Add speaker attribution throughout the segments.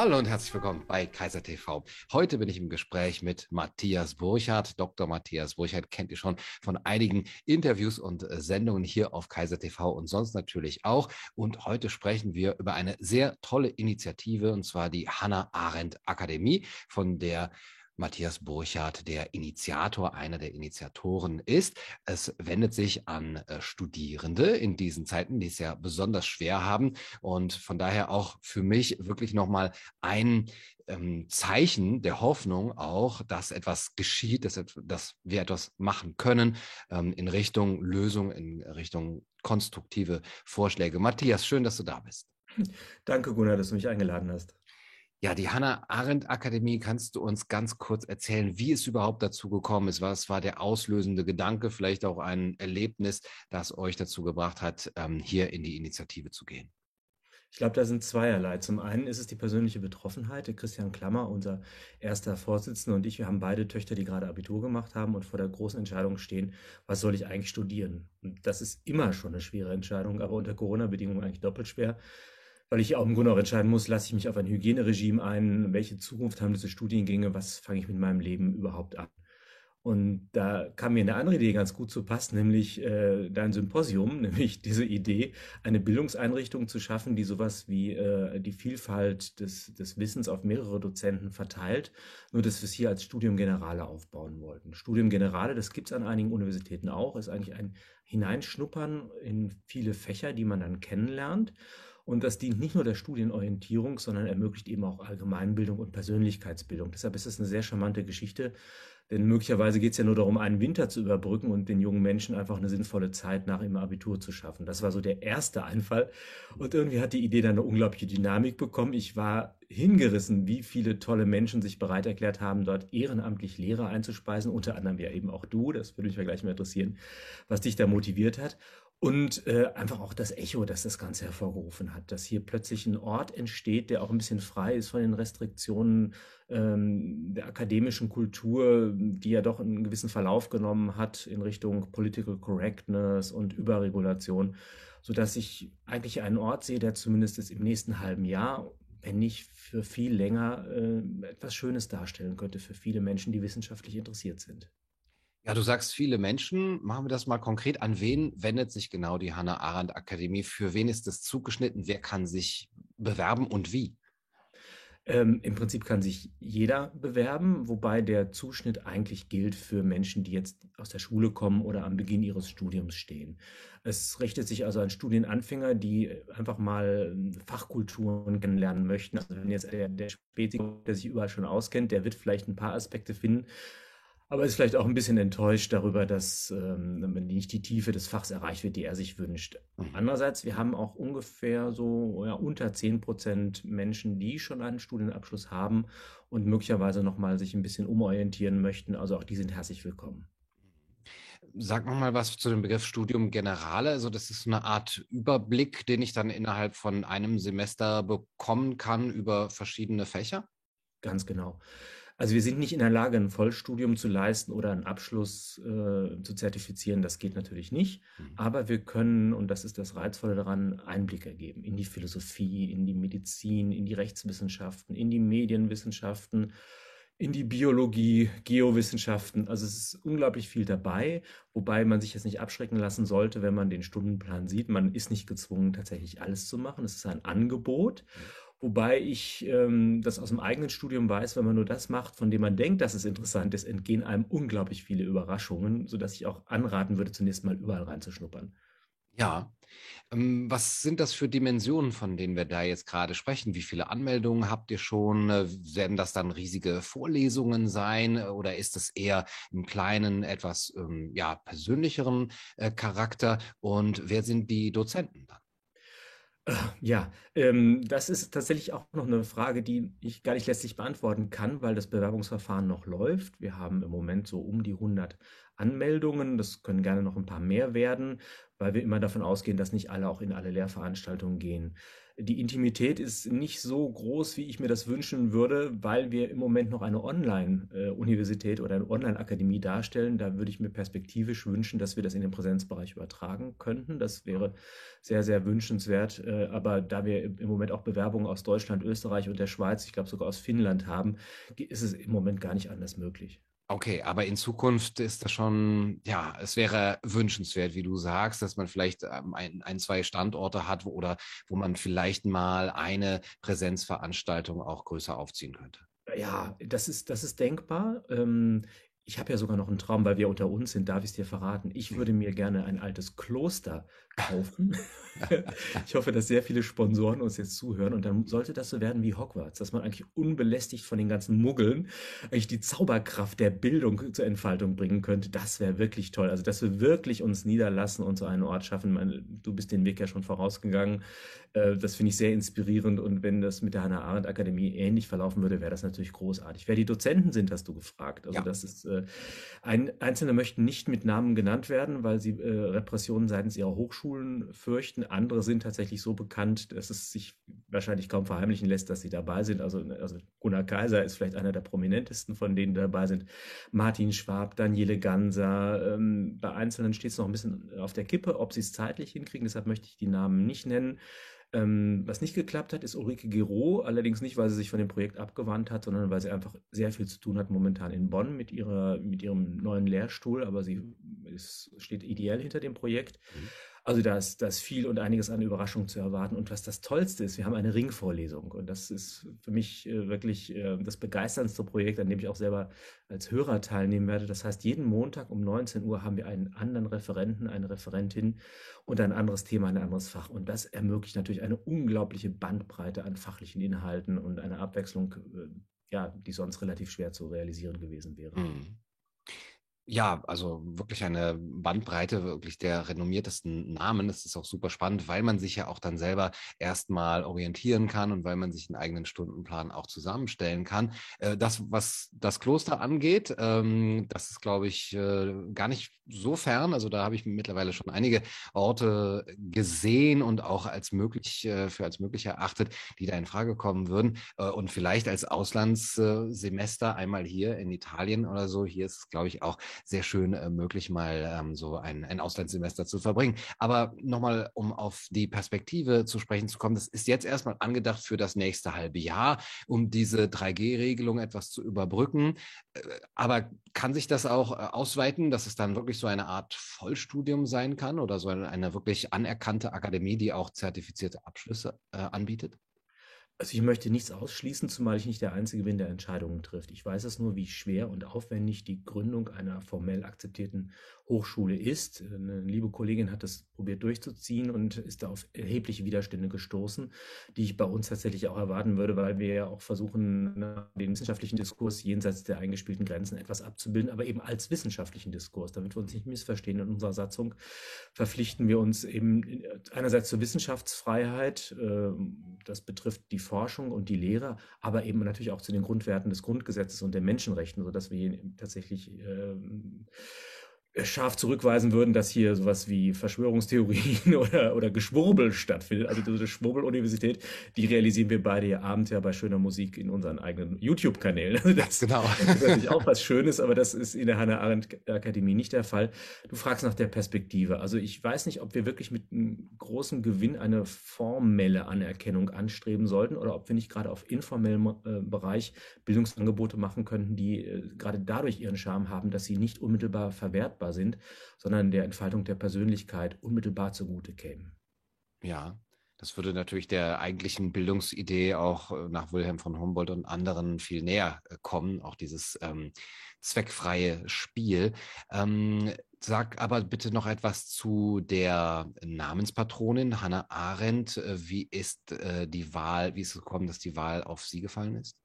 Speaker 1: Hallo und herzlich willkommen bei Kaiser TV. Heute bin ich im Gespräch mit Matthias Burchardt. Dr. Matthias Burchardt kennt ihr schon von einigen Interviews und äh, Sendungen hier auf Kaiser TV und sonst natürlich auch. Und heute sprechen wir über eine sehr tolle Initiative und zwar die Hannah Arendt Akademie, von der Matthias Burchardt der Initiator, einer der Initiatoren ist. Es wendet sich an äh, Studierende in diesen Zeiten, die es ja besonders schwer haben und von daher auch für mich wirklich nochmal ein ähm, Zeichen der Hoffnung auch, dass etwas geschieht, dass, dass wir etwas machen können ähm, in Richtung Lösung, in Richtung konstruktive Vorschläge. Matthias, schön, dass du da bist.
Speaker 2: Danke, Gunnar, dass du mich eingeladen hast.
Speaker 1: Ja, die Hannah Arendt Akademie, kannst du uns ganz kurz erzählen, wie es überhaupt dazu gekommen ist? Was war der auslösende Gedanke, vielleicht auch ein Erlebnis, das euch dazu gebracht hat, ähm, hier in die Initiative zu gehen?
Speaker 2: Ich glaube, da sind zweierlei. Zum einen ist es die persönliche Betroffenheit. Christian Klammer, unser erster Vorsitzender und ich, wir haben beide Töchter, die gerade Abitur gemacht haben und vor der großen Entscheidung stehen, was soll ich eigentlich studieren? Und das ist immer schon eine schwere Entscheidung, aber unter Corona-Bedingungen eigentlich doppelt schwer weil ich auch im Grunde auch entscheiden muss, lasse ich mich auf ein Hygieneregime ein, welche Zukunft haben diese Studiengänge, was fange ich mit meinem Leben überhaupt an. Und da kam mir eine andere Idee ganz gut zu passen, nämlich äh, dein Symposium, nämlich diese Idee, eine Bildungseinrichtung zu schaffen, die sowas wie äh, die Vielfalt des, des Wissens auf mehrere Dozenten verteilt, nur dass wir es hier als Studium Generale aufbauen wollten. Studium Generale, das gibt es an einigen Universitäten auch, ist eigentlich ein Hineinschnuppern in viele Fächer, die man dann kennenlernt. Und das dient nicht nur der Studienorientierung, sondern ermöglicht eben auch Allgemeinbildung und Persönlichkeitsbildung. Deshalb ist es eine sehr charmante Geschichte, denn möglicherweise geht es ja nur darum, einen Winter zu überbrücken und den jungen Menschen einfach eine sinnvolle Zeit nach ihrem Abitur zu schaffen. Das war so der erste Einfall. Und irgendwie hat die Idee dann eine unglaubliche Dynamik bekommen. Ich war hingerissen, wie viele tolle Menschen sich bereit erklärt haben, dort ehrenamtlich Lehrer einzuspeisen, unter anderem ja eben auch du. Das würde mich ja gleich mal interessieren, was dich da motiviert hat. Und äh, einfach auch das Echo, das das Ganze hervorgerufen hat, dass hier plötzlich ein Ort entsteht, der auch ein bisschen frei ist von den Restriktionen ähm, der akademischen Kultur, die ja doch einen gewissen Verlauf genommen hat in Richtung Political Correctness und Überregulation, sodass ich eigentlich einen Ort sehe, der zumindest im nächsten halben Jahr, wenn nicht für viel länger, äh, etwas Schönes darstellen könnte für viele Menschen, die wissenschaftlich interessiert sind.
Speaker 1: Ja, du sagst viele Menschen. Machen wir das mal konkret. An wen wendet sich genau die Hannah Arendt Akademie? Für wen ist das zugeschnitten? Wer kann sich bewerben und wie?
Speaker 2: Ähm, Im Prinzip kann sich jeder bewerben, wobei der Zuschnitt eigentlich gilt für Menschen, die jetzt aus der Schule kommen oder am Beginn ihres Studiums stehen. Es richtet sich also an Studienanfänger, die einfach mal Fachkulturen kennenlernen möchten. Also wenn jetzt der, der Spezi, der sich überall schon auskennt, der wird vielleicht ein paar Aspekte finden, aber ist vielleicht auch ein bisschen enttäuscht darüber, dass ähm, nicht die Tiefe des Fachs erreicht wird, die er sich wünscht. Mhm. Andererseits, wir haben auch ungefähr so ja, unter 10 Prozent Menschen, die schon einen Studienabschluss haben und möglicherweise nochmal sich ein bisschen umorientieren möchten. Also auch die sind herzlich willkommen.
Speaker 1: Sag noch mal was zu dem Begriff Studium Generale. Also das ist eine Art Überblick, den ich dann innerhalb von einem Semester bekommen kann über verschiedene Fächer?
Speaker 2: Ganz genau. Also wir sind nicht in der Lage, ein Vollstudium zu leisten oder einen Abschluss äh, zu zertifizieren. Das geht natürlich nicht. Mhm. Aber wir können, und das ist das Reizvolle daran, Einblick ergeben in die Philosophie, in die Medizin, in die Rechtswissenschaften, in die Medienwissenschaften, in die Biologie, Geowissenschaften. Also es ist unglaublich viel dabei, wobei man sich jetzt nicht abschrecken lassen sollte, wenn man den Stundenplan sieht. Man ist nicht gezwungen, tatsächlich alles zu machen. Es ist ein Angebot. Mhm. Wobei ich ähm, das aus dem eigenen Studium weiß, wenn man nur das macht, von dem man denkt, dass es interessant ist, entgehen einem unglaublich viele Überraschungen, sodass ich auch anraten würde, zunächst mal überall reinzuschnuppern.
Speaker 1: Ja. Ähm, was sind das für Dimensionen, von denen wir da jetzt gerade sprechen? Wie viele Anmeldungen habt ihr schon? Äh, werden das dann riesige Vorlesungen sein oder ist es eher im kleinen, etwas ähm, ja, persönlicheren äh, Charakter? Und wer sind die Dozenten dann?
Speaker 2: Ja, ähm, das ist tatsächlich auch noch eine Frage, die ich gar nicht letztlich beantworten kann, weil das Bewerbungsverfahren noch läuft. Wir haben im Moment so um die 100 Anmeldungen. Das können gerne noch ein paar mehr werden, weil wir immer davon ausgehen, dass nicht alle auch in alle Lehrveranstaltungen gehen. Die Intimität ist nicht so groß, wie ich mir das wünschen würde, weil wir im Moment noch eine Online-Universität oder eine Online-Akademie darstellen. Da würde ich mir perspektivisch wünschen, dass wir das in den Präsenzbereich übertragen könnten. Das wäre sehr, sehr wünschenswert. Äh, aber da wir im Moment auch Bewerbungen aus Deutschland, Österreich und der Schweiz, ich glaube sogar aus Finnland haben, ist es im Moment gar nicht anders möglich.
Speaker 1: Okay, aber in Zukunft ist das schon, ja, es wäre wünschenswert, wie du sagst, dass man vielleicht ähm, ein, ein, zwei Standorte hat wo, oder wo man vielleicht mal eine Präsenzveranstaltung auch größer aufziehen könnte.
Speaker 2: Ja, das ist, das ist denkbar. Ähm, ich habe ja sogar noch einen Traum, weil wir unter uns sind, darf ich es dir verraten. Ich würde mir gerne ein altes Kloster kaufen. ich hoffe, dass sehr viele Sponsoren uns jetzt zuhören und dann sollte das so werden wie Hogwarts, dass man eigentlich unbelästigt von den ganzen Muggeln eigentlich die Zauberkraft der Bildung zur Entfaltung bringen könnte. Das wäre wirklich toll. Also, dass wir wirklich uns niederlassen und so einen Ort schaffen. Du bist den Weg ja schon vorausgegangen. Äh, das finde ich sehr inspirierend und wenn das mit der Hannah Arendt Akademie ähnlich verlaufen würde, wäre das natürlich großartig. Wer die Dozenten sind, hast du gefragt. Also ja. das ist äh, ein, Einzelne möchten nicht mit Namen genannt werden, weil sie äh, Repressionen seitens ihrer Hochschulen fürchten. Andere sind tatsächlich so bekannt, dass es sich wahrscheinlich kaum verheimlichen lässt, dass sie dabei sind. Also, also Gunnar Kaiser ist vielleicht einer der prominentesten von denen dabei sind. Martin Schwab, Daniele Ganser. Ähm, bei Einzelnen steht es noch ein bisschen auf der Kippe, ob sie es zeitlich hinkriegen. Deshalb möchte ich die Namen nicht nennen. Ähm, was nicht geklappt hat, ist Ulrike Giro, allerdings nicht, weil sie sich von dem Projekt abgewandt hat, sondern weil sie einfach sehr viel zu tun hat momentan in Bonn mit, ihrer, mit ihrem neuen Lehrstuhl, aber sie ist, steht ideell hinter dem Projekt. Mhm. Also da ist, da ist viel und einiges an Überraschung zu erwarten. Und was das Tollste ist, wir haben eine Ringvorlesung. Und das ist für mich äh, wirklich äh, das begeisterndste Projekt, an dem ich auch selber als Hörer teilnehmen werde. Das heißt, jeden Montag um 19 Uhr haben wir einen anderen Referenten, eine Referentin und ein anderes Thema, ein anderes Fach. Und das ermöglicht natürlich eine unglaubliche Bandbreite an fachlichen Inhalten und eine Abwechslung, äh, ja, die sonst relativ schwer zu realisieren gewesen wäre. Mhm.
Speaker 1: Ja, also wirklich eine Bandbreite wirklich der renommiertesten Namen. Das ist auch super spannend, weil man sich ja auch dann selber erstmal orientieren kann und weil man sich einen eigenen Stundenplan auch zusammenstellen kann. Äh, das, was das Kloster angeht, ähm, das ist, glaube ich, äh, gar nicht so fern. Also da habe ich mittlerweile schon einige Orte gesehen und auch als möglich äh, für als möglich erachtet, die da in Frage kommen würden. Und vielleicht als Auslandssemester einmal hier in Italien oder so. Hier ist es, glaube ich, auch sehr schön äh, möglich, mal ähm, so ein, ein Auslandssemester zu verbringen. Aber nochmal, um auf die Perspektive zu sprechen zu kommen, das ist jetzt erstmal angedacht für das nächste halbe Jahr, um diese 3G-Regelung etwas zu überbrücken. Äh, aber kann sich das auch äh, ausweiten, dass es dann wirklich so eine Art Vollstudium sein kann oder so eine, eine wirklich anerkannte Akademie, die auch zertifizierte Abschlüsse äh, anbietet?
Speaker 2: Also ich möchte nichts ausschließen, zumal ich nicht der Einzige bin, der Entscheidungen trifft. Ich weiß es nur, wie schwer und aufwendig die Gründung einer formell akzeptierten Hochschule ist. Eine liebe Kollegin hat das probiert durchzuziehen und ist da auf erhebliche Widerstände gestoßen, die ich bei uns tatsächlich auch erwarten würde, weil wir ja auch versuchen, den wissenschaftlichen Diskurs jenseits der eingespielten Grenzen etwas abzubilden, aber eben als wissenschaftlichen Diskurs, damit wir uns nicht missverstehen. In unserer Satzung verpflichten wir uns eben einerseits zur Wissenschaftsfreiheit, ähm, das betrifft die Forschung und die Lehre, aber eben natürlich auch zu den Grundwerten des Grundgesetzes und der Menschenrechten, sodass wir tatsächlich ähm, scharf zurückweisen würden, dass hier sowas wie Verschwörungstheorien oder, oder Geschwurbel stattfindet. Also diese Schwurbel-Universität, die realisieren wir beide hier abends ja bei schöner Musik in unseren eigenen YouTube-Kanälen. Also das, genau. ist natürlich auch was Schönes, aber das ist in der Hannah Arendt Akademie nicht der Fall. Du fragst nach der Perspektive. Also ich weiß nicht, ob wir wirklich mit einem großen Gewinn eine formelle Anerkennung anstreben sollten oder ob wir nicht gerade auf informellem äh, Bereich Bildungsangebote machen könnten, die äh, gerade dadurch ihren Charme haben, dass sie nicht unmittelbar verwertbar sind, sondern der Entfaltung der Persönlichkeit unmittelbar zugute kämen.
Speaker 1: Ja, das würde natürlich der eigentlichen Bildungsidee auch äh, nach Wilhelm von Humboldt und anderen viel näher äh, kommen, auch dieses ähm, zweckfreie Spiel. Ähm, sag aber bitte noch etwas zu der Namenspatronin Hannah Arendt. Äh, wie ist äh, die Wahl, wie ist es gekommen, dass die Wahl auf sie gefallen ist?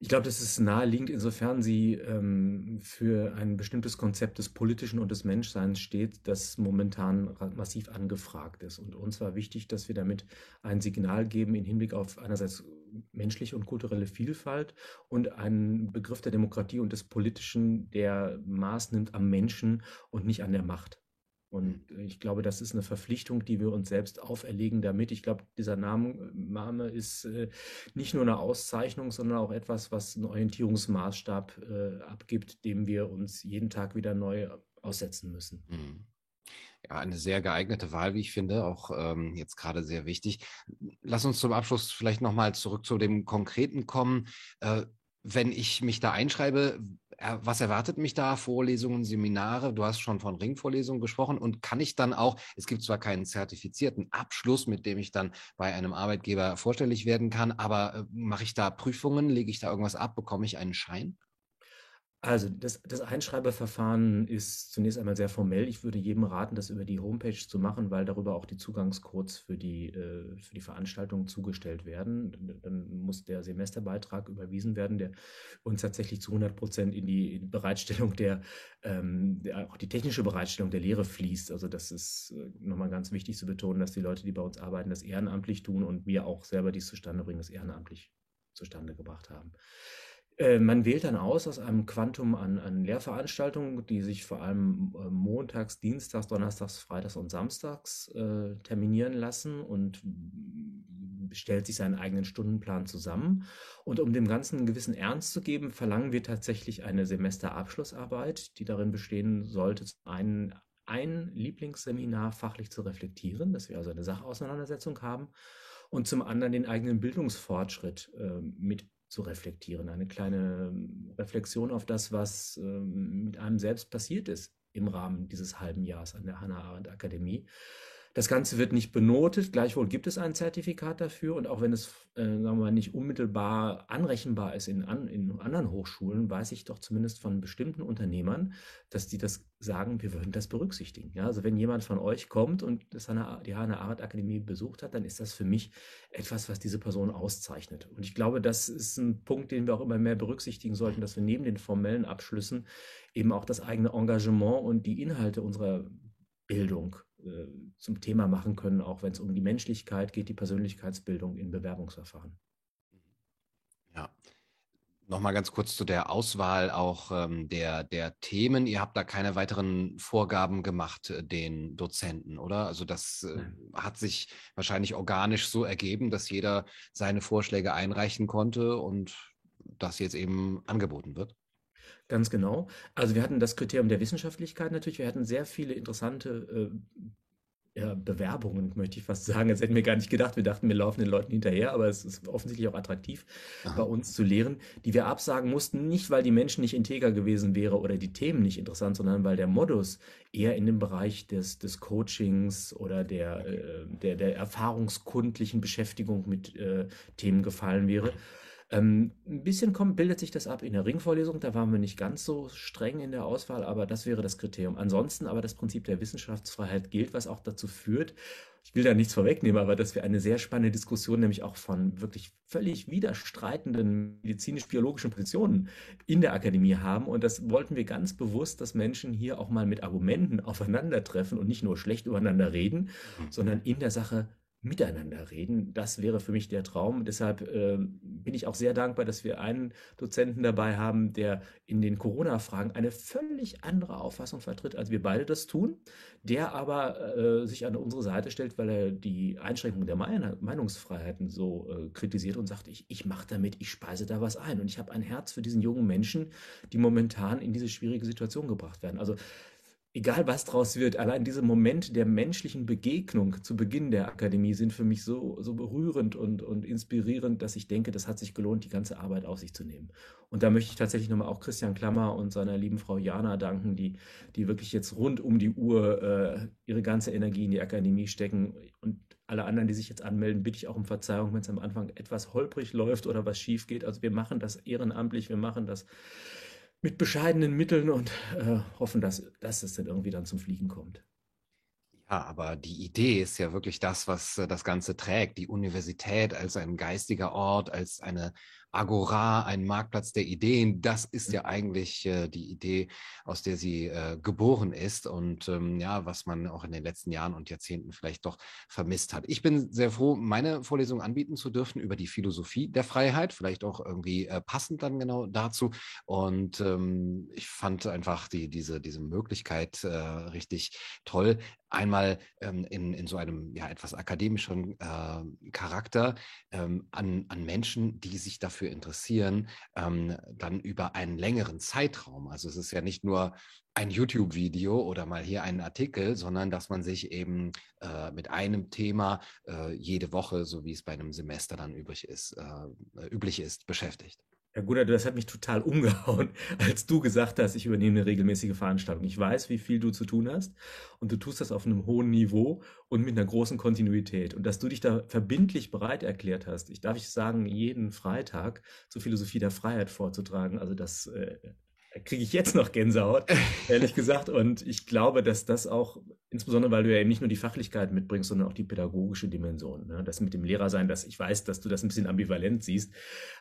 Speaker 2: Ich glaube, das ist naheliegend, insofern sie ähm, für ein bestimmtes Konzept des Politischen und des Menschseins steht, das momentan massiv angefragt ist. Und uns war wichtig, dass wir damit ein Signal geben im Hinblick auf einerseits menschliche und kulturelle Vielfalt und einen Begriff der Demokratie und des Politischen, der Maß nimmt am Menschen und nicht an der Macht. Und ich glaube, das ist eine Verpflichtung, die wir uns selbst auferlegen damit. Ich glaube, dieser Name, Name ist äh, nicht nur eine Auszeichnung, sondern auch etwas, was einen Orientierungsmaßstab äh, abgibt, dem wir uns jeden Tag wieder neu aussetzen müssen. Mhm.
Speaker 1: Ja, eine sehr geeignete Wahl, wie ich finde, auch ähm, jetzt gerade sehr wichtig. Lass uns zum Abschluss vielleicht nochmal zurück zu dem Konkreten kommen. Äh, wenn ich mich da einschreibe, was erwartet mich da? Vorlesungen, Seminare? Du hast schon von Ringvorlesungen gesprochen. Und kann ich dann auch, es gibt zwar keinen zertifizierten Abschluss, mit dem ich dann bei einem Arbeitgeber vorstellig werden kann, aber äh, mache ich da Prüfungen? Lege ich da irgendwas ab? Bekomme ich einen Schein?
Speaker 2: Also das, das Einschreibeverfahren ist zunächst einmal sehr formell. Ich würde jedem raten, das über die Homepage zu machen, weil darüber auch die Zugangscodes für die, äh, für die Veranstaltung zugestellt werden. Dann muss der Semesterbeitrag überwiesen werden, der uns tatsächlich zu 100 Prozent in die, Bereitstellung der, ähm, der, auch die technische Bereitstellung der Lehre fließt. Also das ist äh, nochmal ganz wichtig zu betonen, dass die Leute, die bei uns arbeiten, das ehrenamtlich tun und wir auch selber dies zustande bringen, das ehrenamtlich zustande gebracht haben. Äh, man wählt dann aus aus einem Quantum an, an Lehrveranstaltungen, die sich vor allem äh, montags, dienstags, donnerstags, freitags und samstags äh, terminieren lassen und stellt sich seinen eigenen Stundenplan zusammen. Und um dem Ganzen einen gewissen Ernst zu geben, verlangen wir tatsächlich eine Semesterabschlussarbeit, die darin bestehen sollte, einen ein Lieblingsseminar fachlich zu reflektieren, dass wir also eine Sachauseinandersetzung haben und zum anderen den eigenen Bildungsfortschritt äh, mit zu reflektieren, eine kleine ähm, Reflexion auf das, was ähm, mit einem selbst passiert ist im Rahmen dieses halben Jahres an der Hannah Arendt Akademie. Das Ganze wird nicht benotet, gleichwohl gibt es ein Zertifikat dafür und auch wenn es, äh, sagen wir mal, nicht unmittelbar anrechenbar ist in, an, in anderen Hochschulen, weiß ich doch zumindest von bestimmten Unternehmern, dass die das sagen, wir würden das berücksichtigen. Ja, also wenn jemand von euch kommt und das die Hannah Arendt Akademie besucht hat, dann ist das für mich etwas, was diese Person auszeichnet. Und ich glaube, das ist ein Punkt, den wir auch immer mehr berücksichtigen sollten, dass wir neben den formellen Abschlüssen eben auch das eigene Engagement und die Inhalte unserer Bildung äh, zum Thema machen können, auch wenn es um die Menschlichkeit geht, die Persönlichkeitsbildung in Bewerbungsverfahren.
Speaker 1: Ja. Nochmal ganz kurz zu der Auswahl auch ähm, der, der Themen. Ihr habt da keine weiteren Vorgaben gemacht, äh, den Dozenten, oder? Also das äh, hat sich wahrscheinlich organisch so ergeben, dass jeder seine Vorschläge einreichen konnte und das jetzt eben angeboten wird.
Speaker 2: Ganz genau. Also wir hatten das Kriterium der Wissenschaftlichkeit natürlich. Wir hatten sehr viele interessante äh, ja, Bewerbungen, möchte ich fast sagen. Das hätten wir gar nicht gedacht. Wir dachten, wir laufen den Leuten hinterher, aber es ist offensichtlich auch attraktiv, Aha. bei uns zu lehren, die wir absagen mussten, nicht weil die Menschen nicht integer gewesen wäre oder die Themen nicht interessant, sondern weil der Modus eher in dem Bereich des, des Coachings oder der, äh, der, der erfahrungskundlichen Beschäftigung mit äh, Themen gefallen wäre. Ähm, ein bisschen kommt, bildet sich das ab in der Ringvorlesung, da waren wir nicht ganz so streng in der Auswahl, aber das wäre das Kriterium. Ansonsten aber das Prinzip der Wissenschaftsfreiheit gilt, was auch dazu führt, ich will da nichts vorwegnehmen, aber dass wir eine sehr spannende Diskussion, nämlich auch von wirklich völlig widerstreitenden medizinisch-biologischen Positionen in der Akademie haben. Und das wollten wir ganz bewusst, dass Menschen hier auch mal mit Argumenten aufeinandertreffen und nicht nur schlecht übereinander reden, mhm. sondern in der Sache miteinander reden. Das wäre für mich der Traum. Deshalb äh, bin ich auch sehr dankbar, dass wir einen Dozenten dabei haben, der in den Corona-Fragen eine völlig andere Auffassung vertritt, als wir beide das tun, der aber äh, sich an unsere Seite stellt, weil er die Einschränkung der Meinungsfreiheiten so äh, kritisiert und sagt, ich, ich mache damit, ich speise da was ein. Und ich habe ein Herz für diesen jungen Menschen, die momentan in diese schwierige Situation gebracht werden. Also egal was draus wird, allein diese Momente der menschlichen Begegnung zu Beginn der Akademie sind für mich so, so berührend und, und inspirierend, dass ich denke, das hat sich gelohnt, die ganze Arbeit auf sich zu nehmen. Und da möchte ich tatsächlich nochmal auch Christian Klammer und seiner lieben Frau Jana danken, die, die wirklich jetzt rund um die Uhr äh, ihre ganze Energie in die Akademie stecken. Und alle anderen, die sich jetzt anmelden, bitte ich auch um Verzeihung, wenn es am Anfang etwas holprig läuft oder was schief geht. Also wir machen das ehrenamtlich, wir machen das mit bescheidenen Mitteln und äh, hoffen, dass, dass es dann irgendwie dann zum Fliegen kommt.
Speaker 1: Ja, aber die Idee ist ja wirklich das, was äh, das Ganze trägt. Die Universität als ein geistiger Ort, als eine Agora, ein Marktplatz der Ideen. Das ist ja eigentlich äh, die Idee, aus der sie äh, geboren ist und ähm, ja, was man auch in den letzten Jahren und Jahrzehnten vielleicht doch vermisst hat. Ich bin sehr froh, meine Vorlesung anbieten zu dürfen über die Philosophie der Freiheit, vielleicht auch irgendwie äh, passend dann genau dazu. Und ähm, ich fand einfach die, diese, diese Möglichkeit äh, richtig toll, einmal ähm, in, in so einem ja etwas akademischen äh, Charakter ähm, an, an Menschen, die sich dafür interessieren, ähm, dann über einen längeren Zeitraum. Also es ist ja nicht nur ein YouTube-Video oder mal hier einen Artikel, sondern dass man sich eben äh, mit einem Thema äh, jede Woche, so wie es bei einem Semester dann übrig ist, äh, üblich ist, beschäftigt.
Speaker 2: Ja, Gunnar, das hat mich total umgehauen, als du gesagt hast, ich übernehme eine regelmäßige Veranstaltung. Ich weiß, wie viel du zu tun hast und du tust das auf einem hohen Niveau und mit einer großen Kontinuität. Und dass du dich da verbindlich bereit erklärt hast, ich darf ich sagen, jeden Freitag zur Philosophie der Freiheit vorzutragen, also das äh, kriege ich jetzt noch Gänsehaut, ehrlich gesagt. Und ich glaube, dass das auch, insbesondere weil du ja eben nicht nur die Fachlichkeit mitbringst, sondern auch die pädagogische Dimension. Ne? Das mit dem Lehrer sein, dass ich weiß, dass du das ein bisschen ambivalent siehst.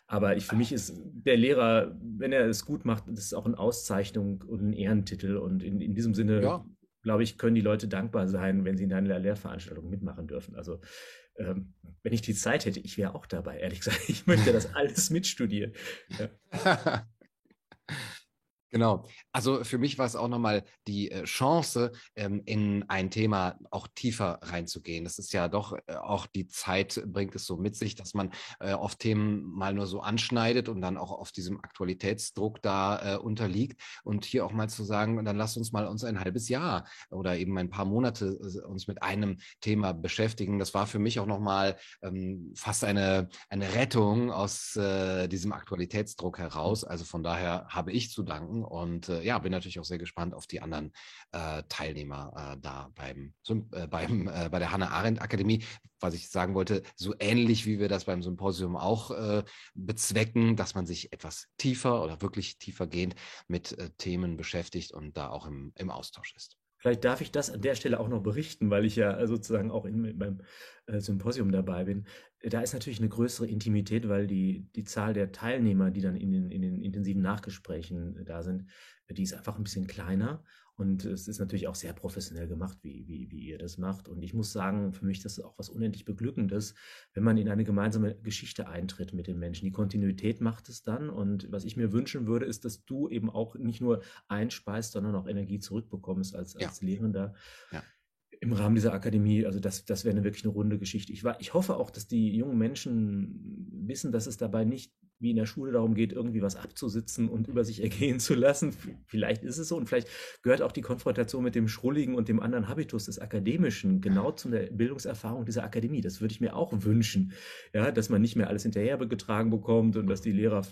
Speaker 2: Aber ich, für mich ist der Lehrer, wenn er es gut macht, das ist auch eine Auszeichnung und ein Ehrentitel. Und in, in diesem Sinne, ja. glaube ich, können die Leute dankbar sein, wenn sie in deiner Lehrveranstaltung mitmachen dürfen. Also ähm, wenn ich die Zeit hätte, ich wäre auch dabei, ehrlich gesagt. Ich möchte das alles mitstudieren. Ja.
Speaker 1: Genau. Also für mich war es auch nochmal die äh, Chance, ähm, in ein Thema auch tiefer reinzugehen. Das ist ja doch äh, auch die Zeit bringt es so mit sich, dass man äh, oft Themen mal nur so anschneidet und dann auch auf diesem Aktualitätsdruck da unterliegt. Und hier auch mal zu sagen, dann lass uns mal uns ein halbes Jahr oder eben ein paar Monate uns mit einem Thema beschäftigen. Das war für mich auch nochmal ähm, fast eine, eine Rettung aus diesem Aktualitätsdruck heraus. Also von daher habe ich zu danken und äh, ja, bin natürlich auch sehr gespannt auf die anderen äh, Teilnehmer äh, da beim, äh, beim äh, bei der Hannah Arendt Akademie. Was ich sagen wollte, so ähnlich wie wir das beim Symposium auch äh, bezwecken, dass man sich etwas tiefer oder wirklich tiefergehend mit Themen beschäftigt und da auch im, im Austausch ist.
Speaker 2: Vielleicht darf ich das an der Stelle auch noch berichten, weil ich ja sozusagen auch in, beim Symposium dabei bin. Da ist natürlich eine größere Intimität, weil die, die Zahl der Teilnehmer, die dann in den, in den intensiven Nachgesprächen da sind, die ist einfach ein bisschen kleiner. Und es ist natürlich auch sehr professionell gemacht, wie, wie, wie ihr das macht. Und ich muss sagen, für mich das ist auch was unendlich Beglückendes, wenn man in eine gemeinsame Geschichte eintritt mit den Menschen. Die Kontinuität macht es dann. Und was ich mir wünschen würde, ist, dass du eben auch nicht nur einspeist, sondern auch Energie zurückbekommst als, als ja. Lehrender. Ja im Rahmen dieser Akademie, also das, das wäre eine wirklich eine runde Geschichte. Ich, war, ich hoffe auch, dass die jungen Menschen wissen, dass es dabei nicht wie in der Schule darum geht, irgendwie was abzusitzen und über sich ergehen zu lassen. Vielleicht ist es so und vielleicht gehört auch die Konfrontation mit dem Schrulligen und dem anderen Habitus des Akademischen genau zu der Bildungserfahrung dieser Akademie. Das würde ich mir auch wünschen, ja, dass man nicht mehr alles hinterhergetragen bekommt und dass die Lehrer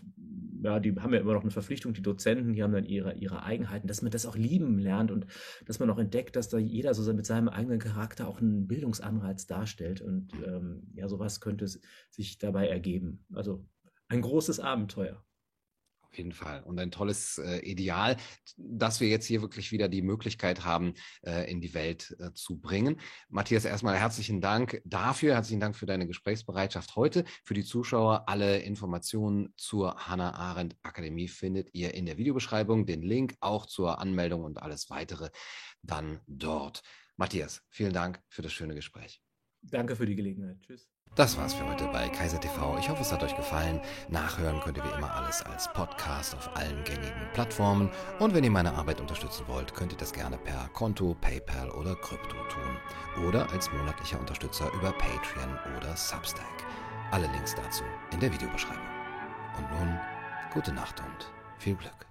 Speaker 2: ja, die haben ja immer noch eine Verpflichtung, die Dozenten, die haben dann ihre, ihre Eigenheiten, dass man das auch lieben lernt und dass man auch entdeckt, dass da jeder so mit seinem eigenen Charakter auch einen Bildungsanreiz darstellt. Und ähm, ja, sowas könnte sich dabei ergeben. Also ein großes Abenteuer.
Speaker 1: Auf jeden Fall. Und ein tolles äh, Ideal, dass wir jetzt hier wirklich wieder die Möglichkeit haben, äh, in die Welt äh, zu bringen. Matthias, erstmal herzlichen Dank dafür. Herzlichen Dank für deine Gesprächsbereitschaft heute. Für die Zuschauer, alle Informationen zur Hannah Arendt Akademie findet ihr in der Videobeschreibung. Den Link auch zur Anmeldung und alles weitere dann dort. Matthias, vielen Dank für das schöne Gespräch.
Speaker 2: Danke für die Gelegenheit. Tschüss.
Speaker 1: Das war's für heute bei Kaiser TV. Ich hoffe, es hat euch gefallen. Nachhören könnt ihr wie immer alles als Podcast auf allen gängigen Plattformen. Und wenn ihr meine Arbeit unterstützen wollt, könnt ihr das gerne per Konto, PayPal oder Krypto tun. Oder als monatlicher Unterstützer über Patreon oder Substack. Alle Links dazu in der Videobeschreibung. Und nun, gute Nacht und viel Glück.